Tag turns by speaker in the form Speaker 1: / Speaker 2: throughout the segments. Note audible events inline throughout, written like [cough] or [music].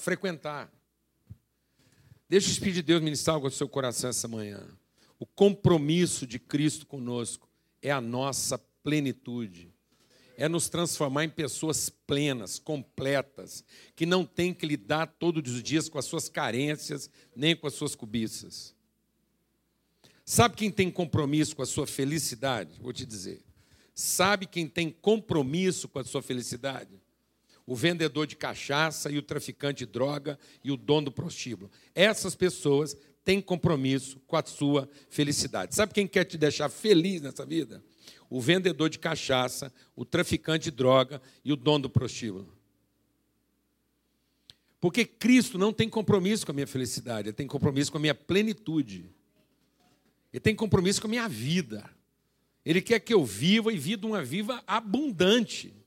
Speaker 1: frequentar. Deixa o Espírito de Deus ministrar algo ao seu coração essa manhã. O compromisso de Cristo conosco é a nossa plenitude. É nos transformar em pessoas plenas, completas, que não tem que lidar todos os dias com as suas carências, nem com as suas cobiças. Sabe quem tem compromisso com a sua felicidade? Vou te dizer. Sabe quem tem compromisso com a sua felicidade? O vendedor de cachaça e o traficante de droga e o dono do prostíbulo. Essas pessoas têm compromisso com a sua felicidade. Sabe quem quer te deixar feliz nessa vida? O vendedor de cachaça, o traficante de droga e o dono do prostíbulo. Porque Cristo não tem compromisso com a minha felicidade, ele tem compromisso com a minha plenitude. Ele tem compromisso com a minha vida. Ele quer que eu viva e viva uma vida abundante.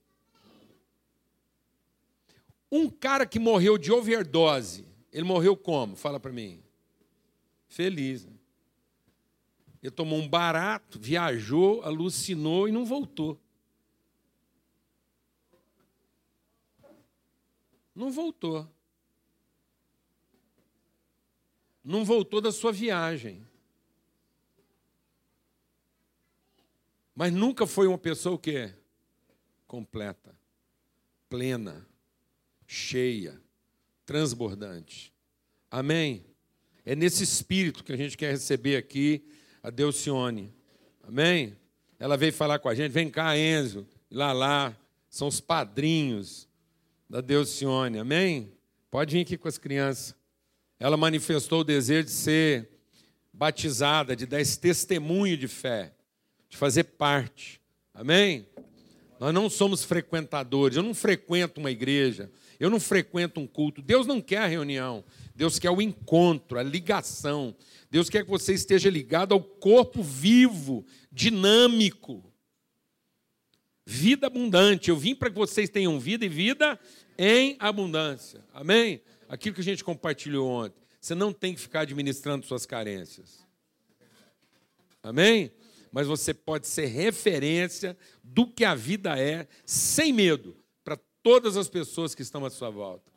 Speaker 1: Um cara que morreu de overdose, ele morreu como? Fala para mim. Feliz. Né? Ele tomou um barato, viajou, alucinou e não voltou. Não voltou. Não voltou da sua viagem. Mas nunca foi uma pessoa o quê? Completa, plena, cheia, transbordante. Amém? É nesse espírito que a gente quer receber aqui a Delcione. Amém? Ela veio falar com a gente, vem cá, Enzo, lá lá, são os padrinhos da Delcione. Amém? Pode vir aqui com as crianças. Ela manifestou o desejo de ser batizada, de dar esse testemunho de fé de fazer parte. Amém? Nós não somos frequentadores. Eu não frequento uma igreja. Eu não frequento um culto. Deus não quer a reunião. Deus quer o encontro, a ligação. Deus quer que você esteja ligado ao corpo vivo, dinâmico. Vida abundante. Eu vim para que vocês tenham vida e vida em abundância. Amém? Aquilo que a gente compartilhou ontem. Você não tem que ficar administrando suas carências. Amém? mas você pode ser referência do que a vida é, sem medo, todas as pessoas que estão à sua volta.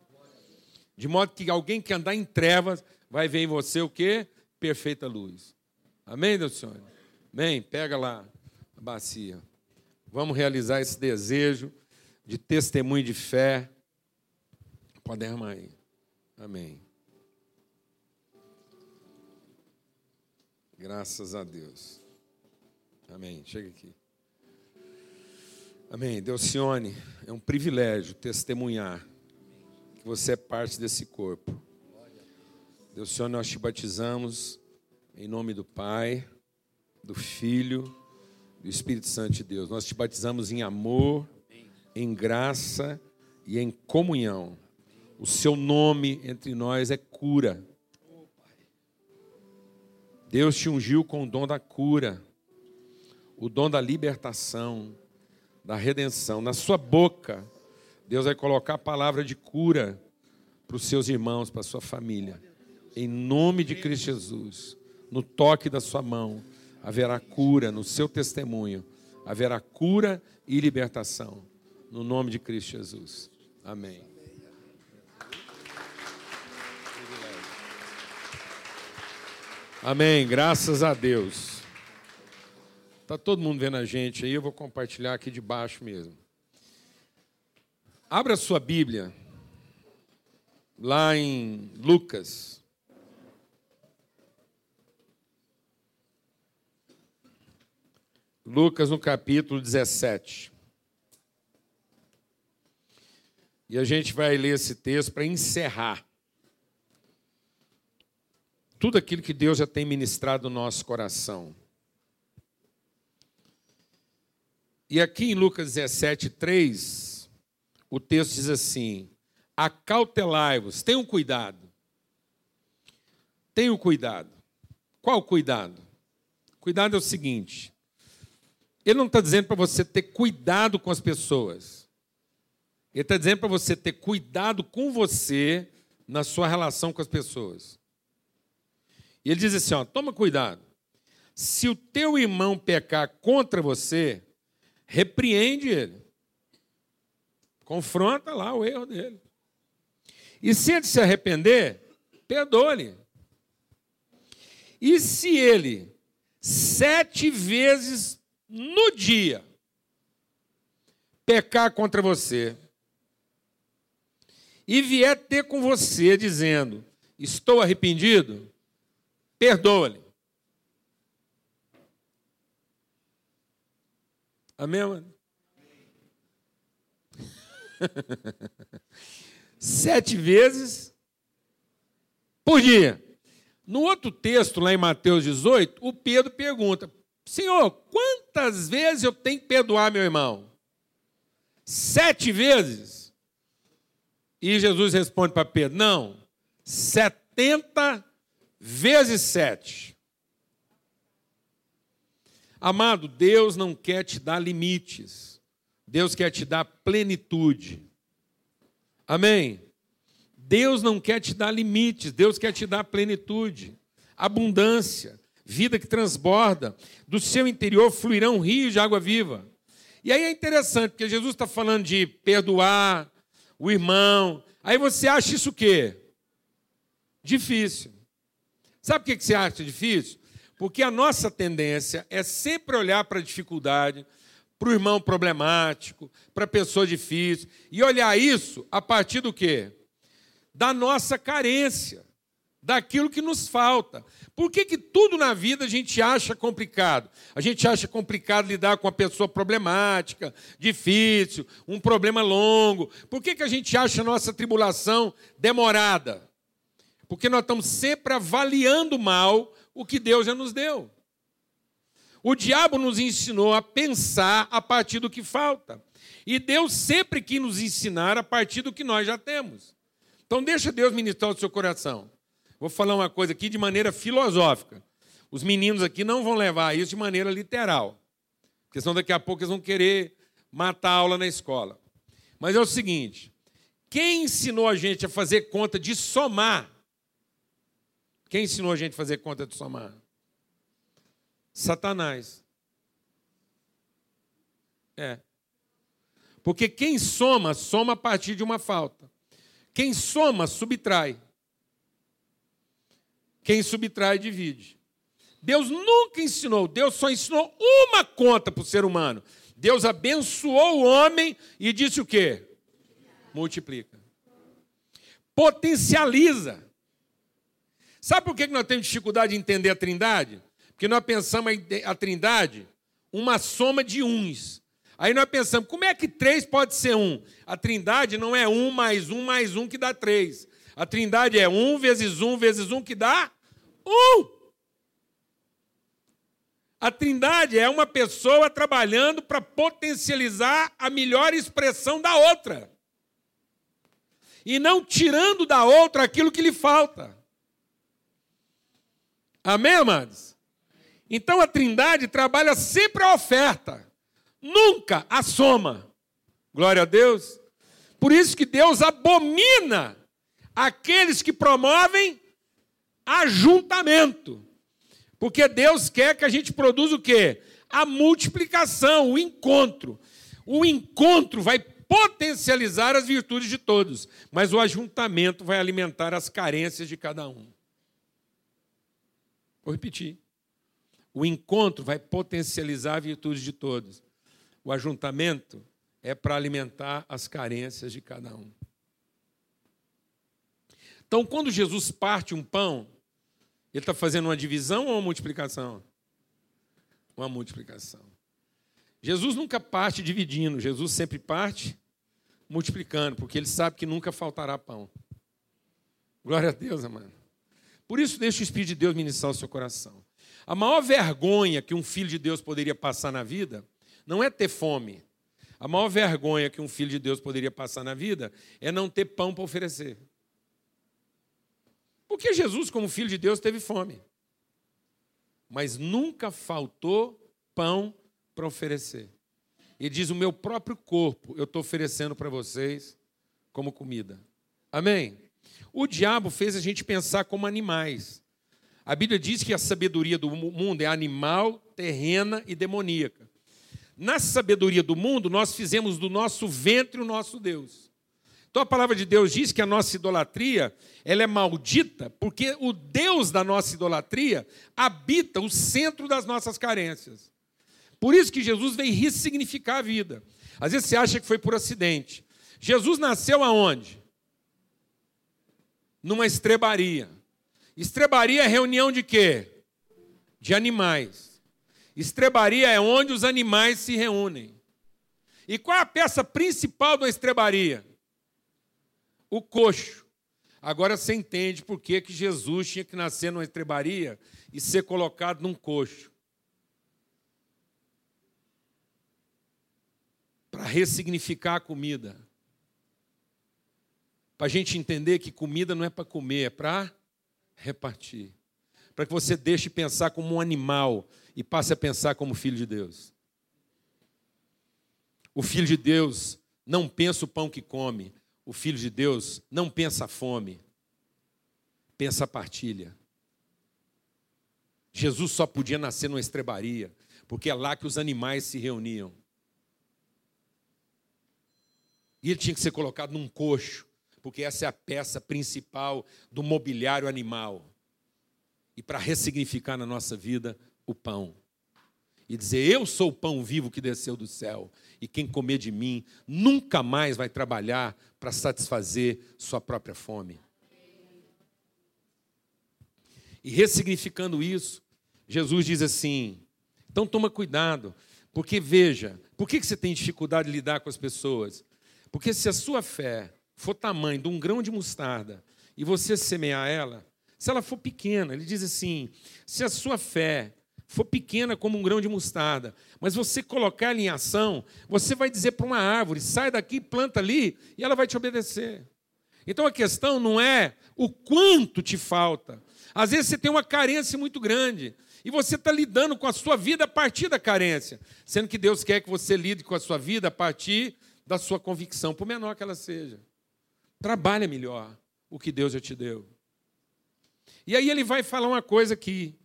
Speaker 1: De modo que alguém que andar em trevas vai ver em você o quê? Perfeita luz. Amém, Deus Senhor? Amém? Pega lá a bacia. Vamos realizar esse desejo de testemunho de fé. Pode derramar aí. Amém. Graças a Deus. Amém. Chega aqui. Amém. Delcione, é um privilégio testemunhar que você é parte desse corpo. Delcione, nós te batizamos em nome do Pai, do Filho, do Espírito Santo de Deus. Nós te batizamos em amor, em graça e em comunhão. O seu nome entre nós é cura. Deus te ungiu com o dom da cura o dom da libertação, da redenção. Na sua boca, Deus vai colocar a palavra de cura para os seus irmãos, para a sua família. Em nome de Cristo Jesus, no toque da sua mão, haverá cura no seu testemunho, haverá cura e libertação. No nome de Cristo Jesus. Amém. Amém. Graças a Deus. Está todo mundo vendo a gente aí, eu vou compartilhar aqui de baixo mesmo. Abra sua Bíblia, lá em Lucas. Lucas no capítulo 17. E a gente vai ler esse texto para encerrar tudo aquilo que Deus já tem ministrado no nosso coração. E aqui em Lucas 17, 3, o texto diz assim: Acautelai-vos, tenham cuidado. Tenham cuidado. Qual cuidado? Cuidado é o seguinte: ele não está dizendo para você ter cuidado com as pessoas. Ele está dizendo para você ter cuidado com você na sua relação com as pessoas. E ele diz assim: ó, toma cuidado. Se o teu irmão pecar contra você, repreende ele. Confronta lá o erro dele. E se ele se arrepender, perdoe-lhe. E se ele sete vezes no dia pecar contra você e vier ter com você dizendo: Estou arrependido, perdoa-lhe. Amém? [laughs] Sete vezes por dia. No outro texto, lá em Mateus 18, o Pedro pergunta: Senhor, quantas vezes eu tenho que perdoar meu irmão? Sete vezes? E Jesus responde para Pedro: Não, setenta vezes sete. Amado, Deus não quer te dar limites, Deus quer te dar plenitude. Amém? Deus não quer te dar limites, Deus quer te dar plenitude, abundância, vida que transborda. Do seu interior fluirão rios de água viva. E aí é interessante, porque Jesus está falando de perdoar o irmão. Aí você acha isso o quê? Difícil. Sabe por que você acha difícil? Porque a nossa tendência é sempre olhar para a dificuldade, para o irmão problemático, para a pessoa difícil, e olhar isso a partir do quê? da nossa carência, daquilo que nos falta. Por que, que tudo na vida a gente acha complicado? A gente acha complicado lidar com uma pessoa problemática, difícil, um problema longo. Por que, que a gente acha a nossa tribulação demorada? Porque nós estamos sempre avaliando mal o que Deus já nos deu. O diabo nos ensinou a pensar a partir do que falta. E Deus sempre quis nos ensinar a partir do que nós já temos. Então deixa Deus ministrar o seu coração. Vou falar uma coisa aqui de maneira filosófica. Os meninos aqui não vão levar isso de maneira literal. Porque senão daqui a pouco eles vão querer matar a aula na escola. Mas é o seguinte: quem ensinou a gente a fazer conta de somar? Quem ensinou a gente a fazer conta de somar? Satanás. É. Porque quem soma, soma a partir de uma falta. Quem soma, subtrai. Quem subtrai, divide. Deus nunca ensinou, Deus só ensinou uma conta para o ser humano. Deus abençoou o homem e disse o quê? Multiplica. Potencializa. Sabe por que nós temos dificuldade de entender a trindade? Porque nós pensamos a trindade uma soma de uns. Aí nós pensamos, como é que três pode ser um? A trindade não é um mais um mais um que dá três. A trindade é um vezes um vezes um que dá um. A trindade é uma pessoa trabalhando para potencializar a melhor expressão da outra. E não tirando da outra aquilo que lhe falta. Amém, amados? Então a trindade trabalha sempre a oferta nunca a soma. Glória a Deus. Por isso que Deus abomina aqueles que promovem ajuntamento. Porque Deus quer que a gente produza o quê? A multiplicação, o encontro. O encontro vai potencializar as virtudes de todos, mas o ajuntamento vai alimentar as carências de cada um. Vou repetir. O encontro vai potencializar a virtude de todos, o ajuntamento é para alimentar as carências de cada um. Então, quando Jesus parte um pão, ele está fazendo uma divisão ou uma multiplicação? Uma multiplicação. Jesus nunca parte dividindo, Jesus sempre parte multiplicando, porque ele sabe que nunca faltará pão. Glória a Deus, amado. Por isso, deixa o Espírito de Deus ministrar o seu coração. A maior vergonha que um filho de Deus poderia passar na vida não é ter fome. A maior vergonha que um filho de Deus poderia passar na vida é não ter pão para oferecer. Porque Jesus, como filho de Deus, teve fome. Mas nunca faltou pão para oferecer. E diz: O meu próprio corpo eu estou oferecendo para vocês como comida. Amém? O diabo fez a gente pensar como animais. A Bíblia diz que a sabedoria do mundo é animal, terrena e demoníaca. Na sabedoria do mundo, nós fizemos do nosso ventre o nosso Deus. Então a palavra de Deus diz que a nossa idolatria, ela é maldita, porque o Deus da nossa idolatria habita o centro das nossas carências. Por isso que Jesus veio ressignificar a vida. Às vezes você acha que foi por acidente. Jesus nasceu aonde? Numa estrebaria. Estrebaria é reunião de quê? De animais. Estrebaria é onde os animais se reúnem. E qual é a peça principal da estrebaria? O coxo. Agora você entende por que, que Jesus tinha que nascer numa estrebaria e ser colocado num coxo. Para ressignificar a comida. Para a gente entender que comida não é para comer, é para repartir. Para que você deixe de pensar como um animal e passe a pensar como filho de Deus. O filho de Deus não pensa o pão que come. O filho de Deus não pensa a fome. Pensa a partilha. Jesus só podia nascer numa estrebaria, porque é lá que os animais se reuniam. E ele tinha que ser colocado num coxo, porque essa é a peça principal do mobiliário animal. E para ressignificar na nossa vida o pão. E dizer: Eu sou o pão vivo que desceu do céu, e quem comer de mim nunca mais vai trabalhar para satisfazer sua própria fome. E ressignificando isso, Jesus diz assim: então toma cuidado, porque veja, por que você tem dificuldade de lidar com as pessoas? Porque se a sua fé for tamanho de um grão de mostarda e você semear ela, se ela for pequena, ele diz assim: se a sua fé for pequena como um grão de mostarda, mas você colocar ela em ação, você vai dizer para uma árvore: sai daqui, planta ali, e ela vai te obedecer. Então a questão não é o quanto te falta. Às vezes você tem uma carência muito grande e você está lidando com a sua vida a partir da carência, sendo que Deus quer que você lide com a sua vida a partir da sua convicção, por menor que ela seja. Trabalha melhor o que Deus já te deu. E aí ele vai falar uma coisa aqui.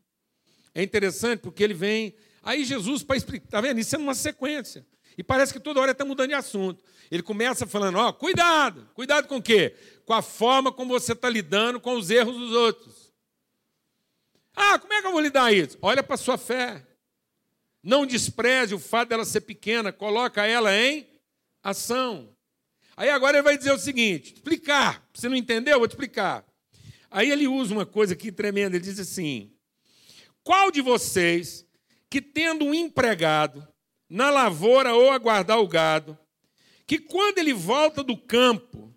Speaker 1: É interessante porque ele vem. Aí Jesus, para explicar, está vendo? Isso é uma sequência. E parece que toda hora está mudando de assunto. Ele começa falando: ó, cuidado, cuidado com o quê? Com a forma como você está lidando com os erros dos outros. Ah, como é que eu vou lidar isso? Olha para a sua fé. Não despreze o fato dela ser pequena, coloca ela em ação. Aí agora ele vai dizer o seguinte: explicar. Você não entendeu? Eu vou te explicar. Aí ele usa uma coisa aqui tremenda. Ele diz assim: Qual de vocês que tendo um empregado na lavoura ou a guardar o gado, que quando ele volta do campo,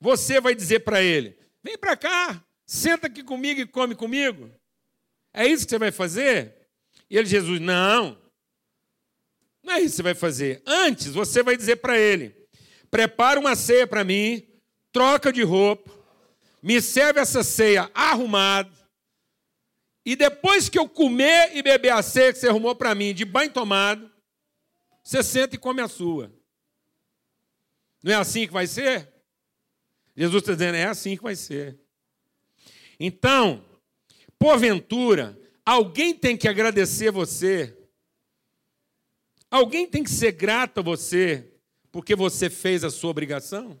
Speaker 1: você vai dizer para ele: Vem para cá, senta aqui comigo e come comigo? É isso que você vai fazer? E ele, Jesus, não. Não é isso que você vai fazer. Antes, você vai dizer para ele: prepara uma ceia para mim, troca de roupa, me serve essa ceia arrumada, e depois que eu comer e beber a ceia que você arrumou para mim, de banho tomado, você senta e come a sua. Não é assim que vai ser? Jesus está dizendo, é assim que vai ser. Então, porventura, alguém tem que agradecer você Alguém tem que ser grato a você porque você fez a sua obrigação?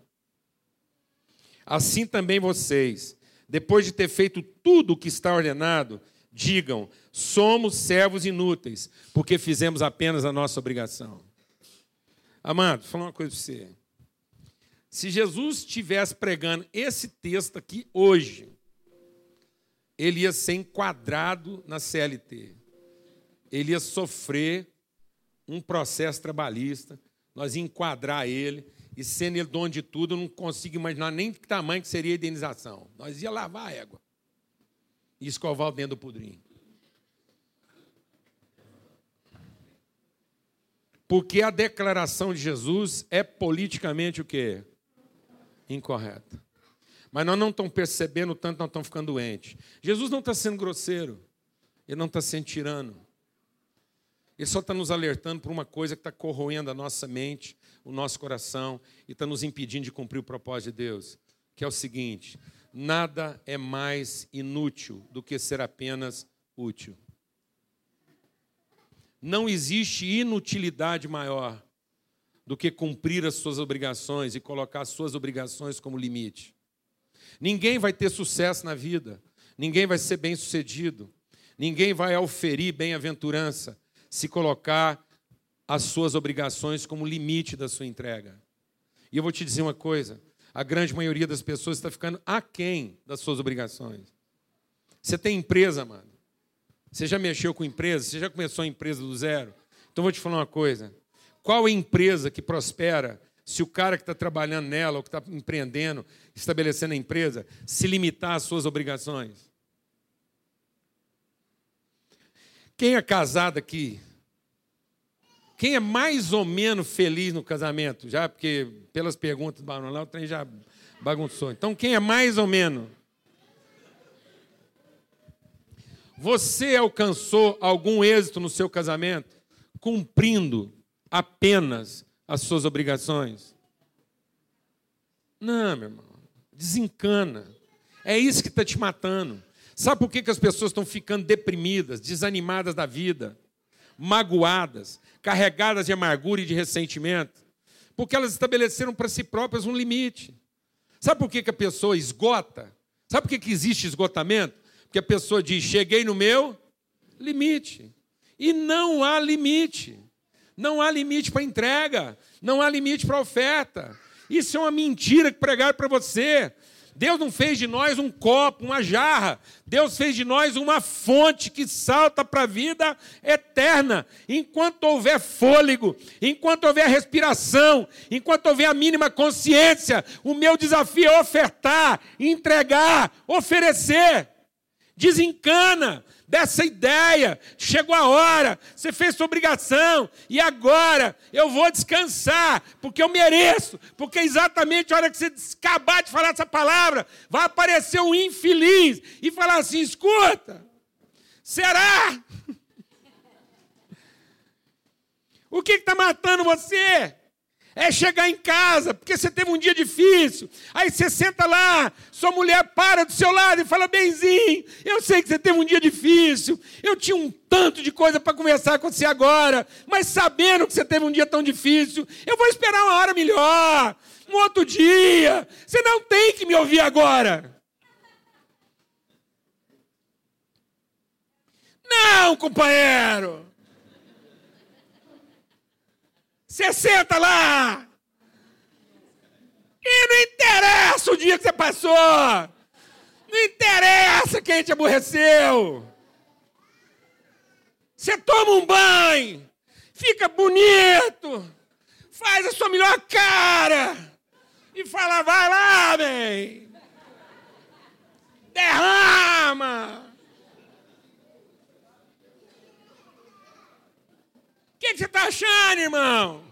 Speaker 1: Assim também vocês, depois de ter feito tudo o que está ordenado, digam: somos servos inúteis, porque fizemos apenas a nossa obrigação. Amado, vou falar uma coisa para você. Se Jesus estivesse pregando esse texto aqui hoje, ele ia ser enquadrado na CLT. Ele ia sofrer um processo trabalhista, nós enquadrar ele, e sendo ele dono de tudo, eu não consigo imaginar nem que tamanho que seria a indenização. Nós ia lavar a égua e escovar o dentro do pudrinho. Porque a declaração de Jesus é politicamente o quê? Incorreta. Mas nós não estamos percebendo tanto, nós estamos ficando doentes. Jesus não está sendo grosseiro, ele não está sendo tirano. Ele só está nos alertando para uma coisa que está corroendo a nossa mente, o nosso coração e está nos impedindo de cumprir o propósito de Deus, que é o seguinte: nada é mais inútil do que ser apenas útil. Não existe inutilidade maior do que cumprir as suas obrigações e colocar as suas obrigações como limite. Ninguém vai ter sucesso na vida, ninguém vai ser bem-sucedido, ninguém vai auferir bem-aventurança se colocar as suas obrigações como limite da sua entrega. E eu vou te dizer uma coisa: a grande maioria das pessoas está ficando aquém das suas obrigações. Você tem empresa, mano. Você já mexeu com empresa? Você já começou a empresa do zero? Então vou te falar uma coisa. Qual é a empresa que prospera se o cara que está trabalhando nela, ou que está empreendendo, estabelecendo a empresa, se limitar às suas obrigações? Quem é casado aqui? Quem é mais ou menos feliz no casamento? Já, porque pelas perguntas do Barão lá, o trem já bagunçou. Então, quem é mais ou menos? Você alcançou algum êxito no seu casamento cumprindo apenas as suas obrigações? Não, meu irmão. Desencana. É isso que está te matando. Sabe por que, que as pessoas estão ficando deprimidas, desanimadas da vida, magoadas, carregadas de amargura e de ressentimento? Porque elas estabeleceram para si próprias um limite. Sabe por que, que a pessoa esgota? Sabe por que, que existe esgotamento? Porque a pessoa diz: cheguei no meu limite. E não há limite. Não há limite para entrega. Não há limite para oferta. Isso é uma mentira que pregaram para você. Deus não fez de nós um copo, uma jarra. Deus fez de nós uma fonte que salta para a vida eterna. Enquanto houver fôlego, enquanto houver respiração, enquanto houver a mínima consciência, o meu desafio é ofertar, entregar, oferecer. Desencana dessa ideia. Chegou a hora, você fez sua obrigação, e agora eu vou descansar, porque eu mereço, porque exatamente a hora que você acabar de falar essa palavra, vai aparecer um infeliz e falar assim: escuta, será? [laughs] O que está matando você? É chegar em casa, porque você teve um dia difícil. Aí você senta lá, sua mulher para do seu lado e fala: Benzinho, eu sei que você teve um dia difícil. Eu tinha um tanto de coisa para conversar com você agora, mas sabendo que você teve um dia tão difícil, eu vou esperar uma hora melhor, um outro dia. Você não tem que me ouvir agora. Não, companheiro. Você senta lá. E não interessa o dia que você passou. Não interessa quem te aborreceu. Você toma um banho, fica bonito, faz a sua melhor cara e fala: vai lá, bem. Derrama. O que, que você está achando, irmão?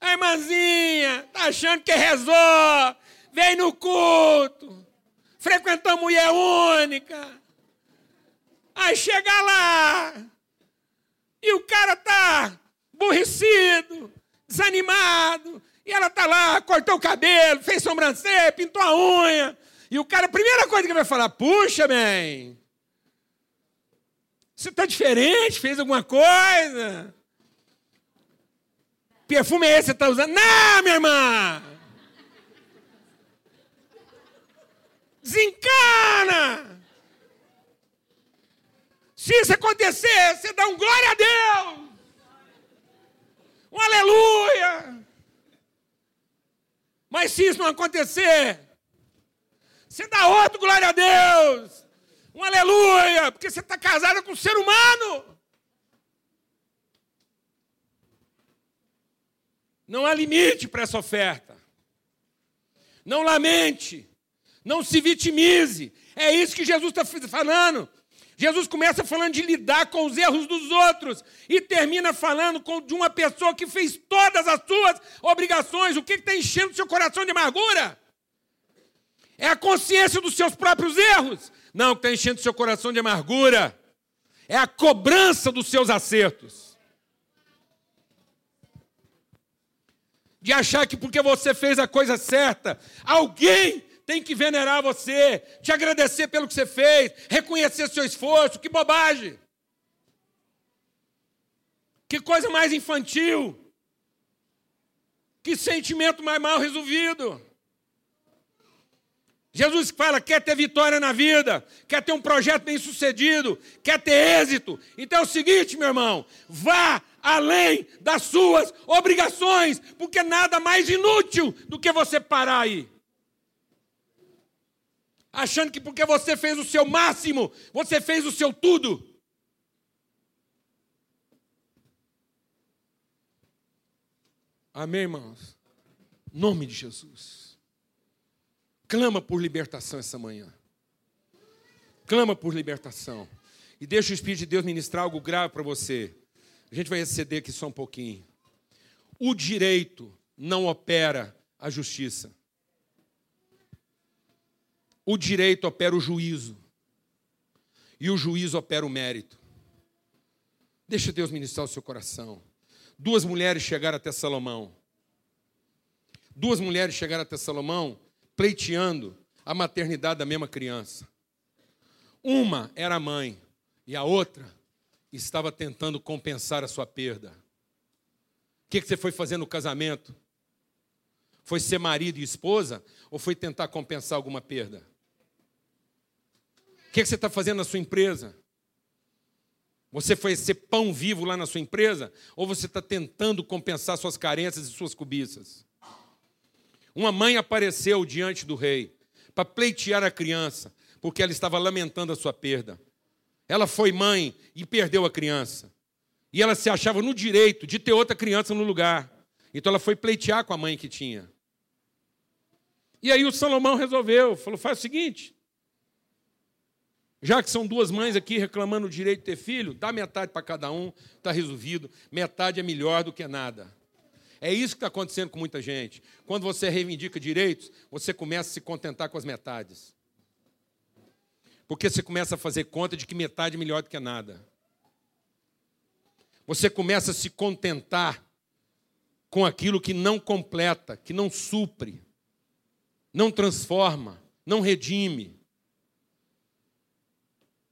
Speaker 1: A irmãzinha tá achando que rezou, vem no culto, frequentou mulher única. Aí chega lá e o cara tá aborrecido, desanimado, e ela tá lá, cortou o cabelo, fez sobrancelha, pintou a unha. E o cara, a primeira coisa que vai falar, puxa, bem, você tá diferente, fez alguma coisa? perfume é esse que você está usando? Não, minha irmã! Desencana! Se isso acontecer, você dá um glória a Deus! Um aleluia! Mas se isso não acontecer, você dá outro glória a Deus! Um aleluia! Porque você está casado com um ser humano! Não há limite para essa oferta. Não lamente. Não se vitimize. É isso que Jesus está falando. Jesus começa falando de lidar com os erros dos outros e termina falando de uma pessoa que fez todas as suas obrigações. O que está enchendo seu coração de amargura? É a consciência dos seus próprios erros? Não, que está enchendo seu coração de amargura é a cobrança dos seus acertos. de achar que porque você fez a coisa certa, alguém tem que venerar você, te agradecer pelo que você fez, reconhecer seu esforço. Que bobagem! Que coisa mais infantil. Que sentimento mais mal resolvido. Jesus fala: quer ter vitória na vida, quer ter um projeto bem sucedido, quer ter êxito. Então é o seguinte, meu irmão: vá além das suas obrigações, porque nada mais inútil do que você parar aí. Achando que porque você fez o seu máximo, você fez o seu tudo. Amém, irmãos? Nome de Jesus. Clama por libertação essa manhã. Clama por libertação. E deixa o Espírito de Deus ministrar algo grave para você. A gente vai exceder aqui só um pouquinho. O direito não opera a justiça. O direito opera o juízo. E o juízo opera o mérito. Deixa Deus ministrar o seu coração. Duas mulheres chegaram até Salomão. Duas mulheres chegaram até Salomão pleiteando a maternidade da mesma criança. Uma era mãe e a outra estava tentando compensar a sua perda. O que você foi fazer no casamento? Foi ser marido e esposa ou foi tentar compensar alguma perda? O que você está fazendo na sua empresa? Você foi ser pão vivo lá na sua empresa? Ou você está tentando compensar suas carências e suas cobiças? Uma mãe apareceu diante do rei para pleitear a criança, porque ela estava lamentando a sua perda. Ela foi mãe e perdeu a criança. E ela se achava no direito de ter outra criança no lugar. Então ela foi pleitear com a mãe que tinha. E aí o Salomão resolveu, falou: faz o seguinte, já que são duas mães aqui reclamando o direito de ter filho, dá metade para cada um, está resolvido. Metade é melhor do que nada. É isso que está acontecendo com muita gente. Quando você reivindica direitos, você começa a se contentar com as metades. Porque você começa a fazer conta de que metade é melhor do que nada. Você começa a se contentar com aquilo que não completa, que não supre, não transforma, não redime.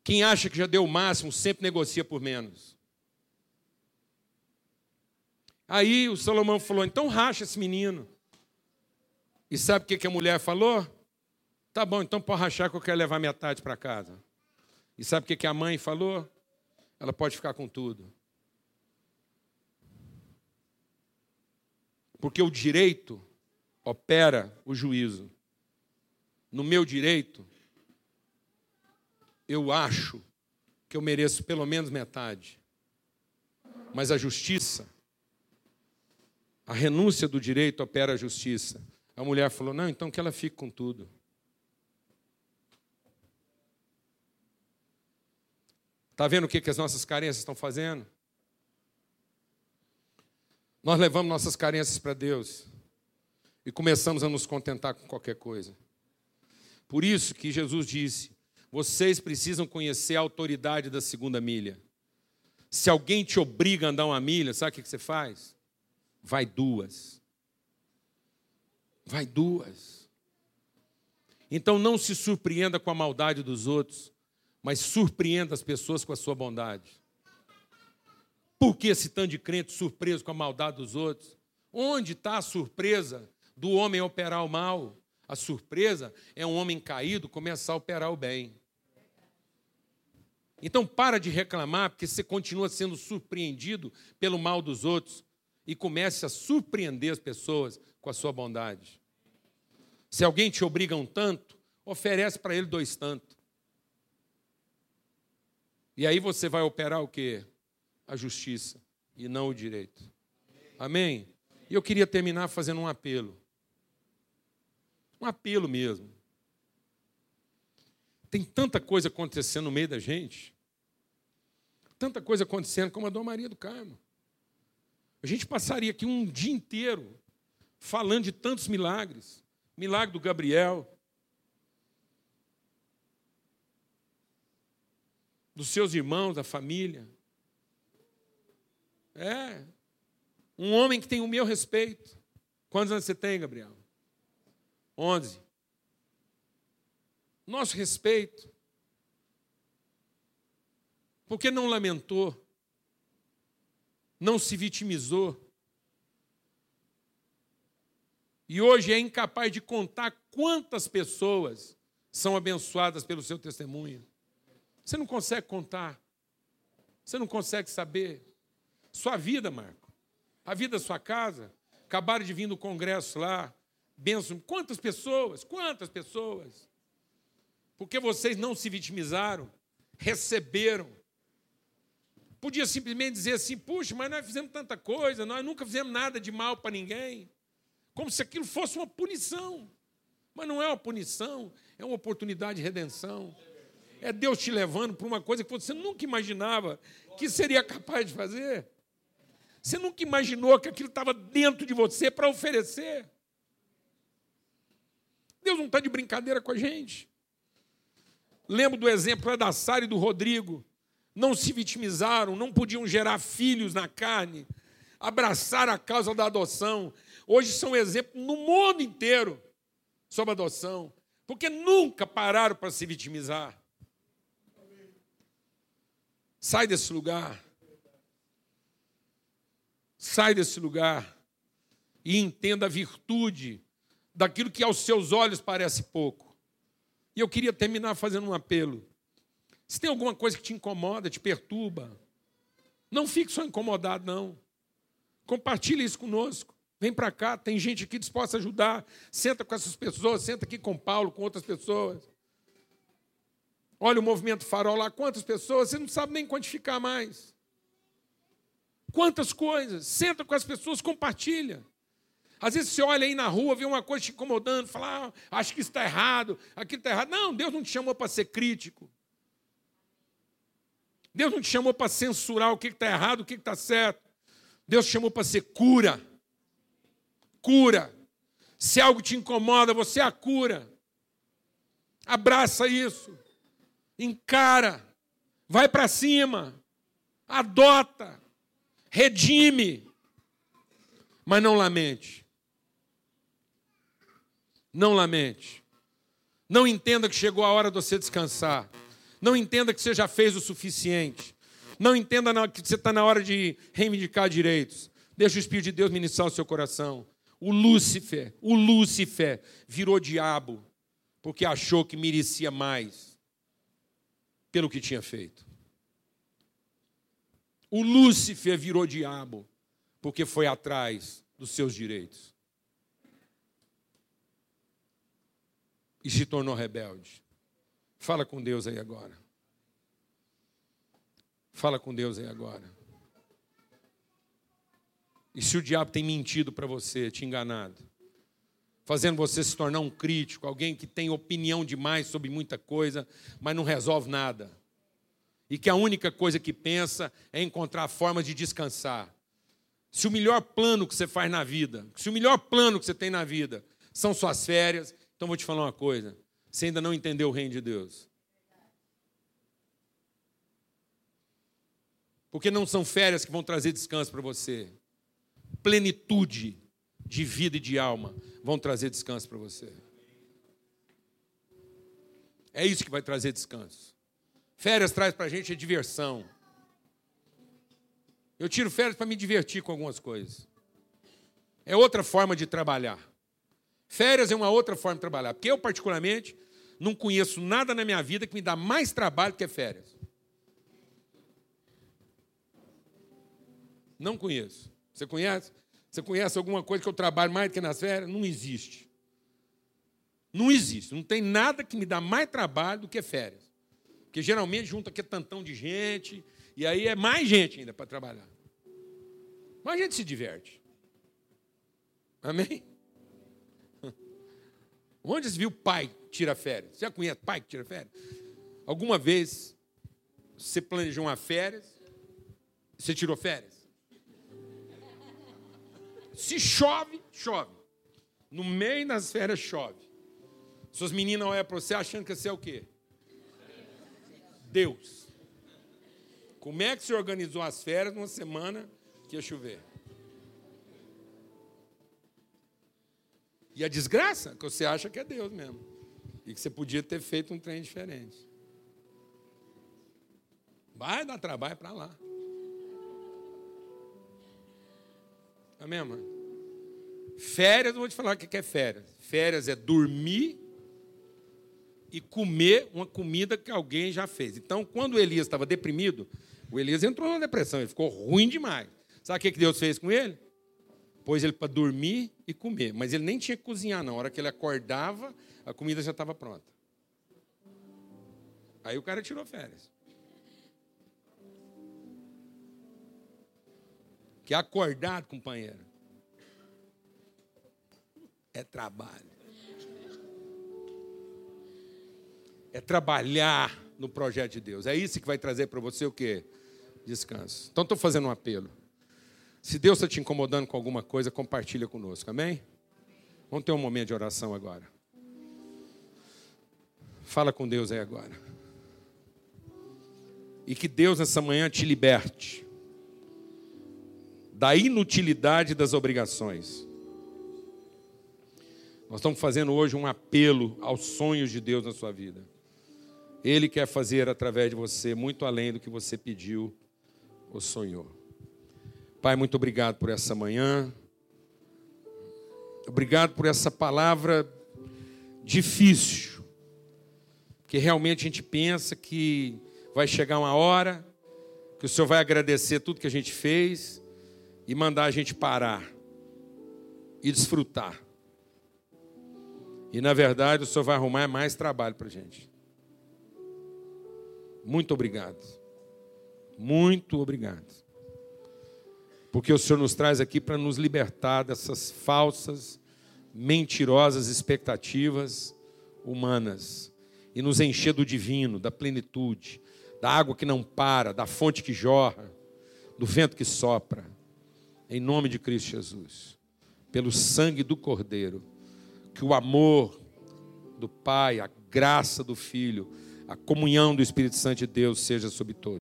Speaker 1: Quem acha que já deu o máximo sempre negocia por menos. Aí o Salomão falou: então racha esse menino. E sabe o que a mulher falou? Tá bom, então pode rachar que eu quero levar metade para casa. E sabe o que a mãe falou? Ela pode ficar com tudo. Porque o direito opera o juízo. No meu direito, eu acho que eu mereço pelo menos metade. Mas a justiça, a renúncia do direito opera a justiça. A mulher falou: não, então que ela fique com tudo. Está vendo o que, que as nossas carências estão fazendo? Nós levamos nossas carências para Deus e começamos a nos contentar com qualquer coisa. Por isso que Jesus disse: vocês precisam conhecer a autoridade da segunda milha. Se alguém te obriga a andar uma milha, sabe o que você faz? Vai duas. Vai duas. Então não se surpreenda com a maldade dos outros, mas surpreenda as pessoas com a sua bondade. Por que esse tanto de crente surpreso com a maldade dos outros? Onde está a surpresa do homem operar o mal? A surpresa é um homem caído começar a operar o bem. Então para de reclamar, porque você continua sendo surpreendido pelo mal dos outros e comece a surpreender as pessoas com a sua bondade. Se alguém te obriga um tanto, oferece para ele dois tantos. E aí você vai operar o quê? A justiça e não o direito. Amém? E eu queria terminar fazendo um apelo. Um apelo mesmo. Tem tanta coisa acontecendo no meio da gente. Tanta coisa acontecendo como a Dona Maria do Carmo. A gente passaria aqui um dia inteiro falando de tantos milagres. Milagre do Gabriel. Dos seus irmãos, da família. É. Um homem que tem o meu respeito. Quantos anos você tem, Gabriel? Onze nosso respeito. Por que não lamentou? Não se vitimizou. E hoje é incapaz de contar quantas pessoas são abençoadas pelo seu testemunho. Você não consegue contar. Você não consegue saber. Sua vida, Marco. A vida da sua casa. Acabaram de vir no congresso lá. Benção. Quantas pessoas? Quantas pessoas? Porque vocês não se vitimizaram, receberam. Podia simplesmente dizer assim: puxa, mas nós fizemos tanta coisa, nós nunca fizemos nada de mal para ninguém. Como se aquilo fosse uma punição. Mas não é uma punição, é uma oportunidade de redenção. É Deus te levando para uma coisa que você nunca imaginava que seria capaz de fazer. Você nunca imaginou que aquilo estava dentro de você para oferecer. Deus não está de brincadeira com a gente. Lembro do exemplo da Sara e do Rodrigo. Não se vitimizaram, não podiam gerar filhos na carne, abraçaram a causa da adoção. Hoje são exemplos no mundo inteiro sobre adoção, porque nunca pararam para se vitimizar. Sai desse lugar. Sai desse lugar e entenda a virtude daquilo que aos seus olhos parece pouco. E eu queria terminar fazendo um apelo. Se tem alguma coisa que te incomoda, te perturba, não fique só incomodado, não. Compartilhe isso conosco. Vem para cá, tem gente aqui disposta a ajudar. Senta com essas pessoas, senta aqui com Paulo, com outras pessoas. Olha o movimento farol lá, quantas pessoas, você não sabe nem quantificar mais. Quantas coisas. Senta com as pessoas, compartilha. Às vezes você olha aí na rua, vê uma coisa te incomodando, fala, ah, acho que isso está errado, aquilo está errado. Não, Deus não te chamou para ser crítico. Deus não te chamou para censurar o que está errado, o que está certo. Deus te chamou para ser cura. Cura. Se algo te incomoda, você a cura. Abraça isso. Encara. Vai para cima. Adota. Redime. Mas não lamente. Não lamente. Não entenda que chegou a hora de você descansar. Não entenda que você já fez o suficiente. Não entenda que você está na hora de reivindicar direitos. Deixa o Espírito de Deus ministrar o seu coração. O Lúcifer, o Lúcifer virou diabo porque achou que merecia mais pelo que tinha feito. O Lúcifer virou diabo porque foi atrás dos seus direitos. e se tornou rebelde. Fala com Deus aí agora. Fala com Deus aí agora. E se o diabo tem mentido para você, te enganado, fazendo você se tornar um crítico, alguém que tem opinião demais sobre muita coisa, mas não resolve nada, e que a única coisa que pensa é encontrar formas de descansar. Se o melhor plano que você faz na vida, se o melhor plano que você tem na vida são suas férias, então vou te falar uma coisa: você ainda não entendeu o reino de Deus. Porque não são férias que vão trazer descanso para você. Plenitude de vida e de alma vão trazer descanso para você. É isso que vai trazer descanso. Férias traz para a gente a diversão. Eu tiro férias para me divertir com algumas coisas. É outra forma de trabalhar. Férias é uma outra forma de trabalhar. Porque eu, particularmente, não conheço nada na minha vida que me dá mais trabalho que férias. Não conheço. Você conhece? Você conhece alguma coisa que eu trabalho mais do que nas férias? Não existe. Não existe. Não tem nada que me dá mais trabalho do que férias. Porque geralmente junta aqui tantão de gente, e aí é mais gente ainda para trabalhar. Mas a gente se diverte. Amém? Onde você viu pai tira férias? Você já conhece pai que tira férias? Alguma vez você planejou uma férias? Você tirou férias? Se chove, chove. No meio das férias chove. Suas meninas olham para você achando que você é o quê? Deus. Como é que você organizou as férias numa semana que ia chover? E a desgraça, que você acha que é Deus mesmo. E que você podia ter feito um trem diferente. Vai dar trabalho para lá. Amém, mãe? Férias, vou te falar o que é férias. Férias é dormir e comer uma comida que alguém já fez. Então, quando o Elias estava deprimido, o Elias entrou na depressão, ele ficou ruim demais. Sabe o que Deus fez com ele? Pôs ele para dormir e comer. Mas ele nem tinha que cozinhar, não. Na hora que ele acordava, a comida já estava pronta. Aí o cara tirou férias. Que acordado, companheiro, é trabalho. É trabalhar no projeto de Deus. É isso que vai trazer para você o quê? Descanso. Então estou fazendo um apelo. Se Deus está te incomodando com alguma coisa, compartilha conosco, amém? Vamos ter um momento de oração agora. Fala com Deus aí agora. E que Deus nessa manhã te liberte da inutilidade das obrigações. Nós estamos fazendo hoje um apelo aos sonhos de Deus na sua vida. Ele quer fazer através de você muito além do que você pediu ou sonhou. Pai, muito obrigado por essa manhã. Obrigado por essa palavra difícil. Que realmente a gente pensa que vai chegar uma hora que o Senhor vai agradecer tudo que a gente fez e mandar a gente parar e desfrutar. E na verdade o Senhor vai arrumar mais trabalho para a gente. Muito obrigado. Muito obrigado. Porque o Senhor nos traz aqui para nos libertar dessas falsas, mentirosas expectativas humanas e nos encher do divino, da plenitude, da água que não para, da fonte que jorra, do vento que sopra. Em nome de Cristo Jesus, pelo sangue do Cordeiro, que o amor do Pai, a graça do Filho, a comunhão do Espírito Santo de Deus seja sobre todos.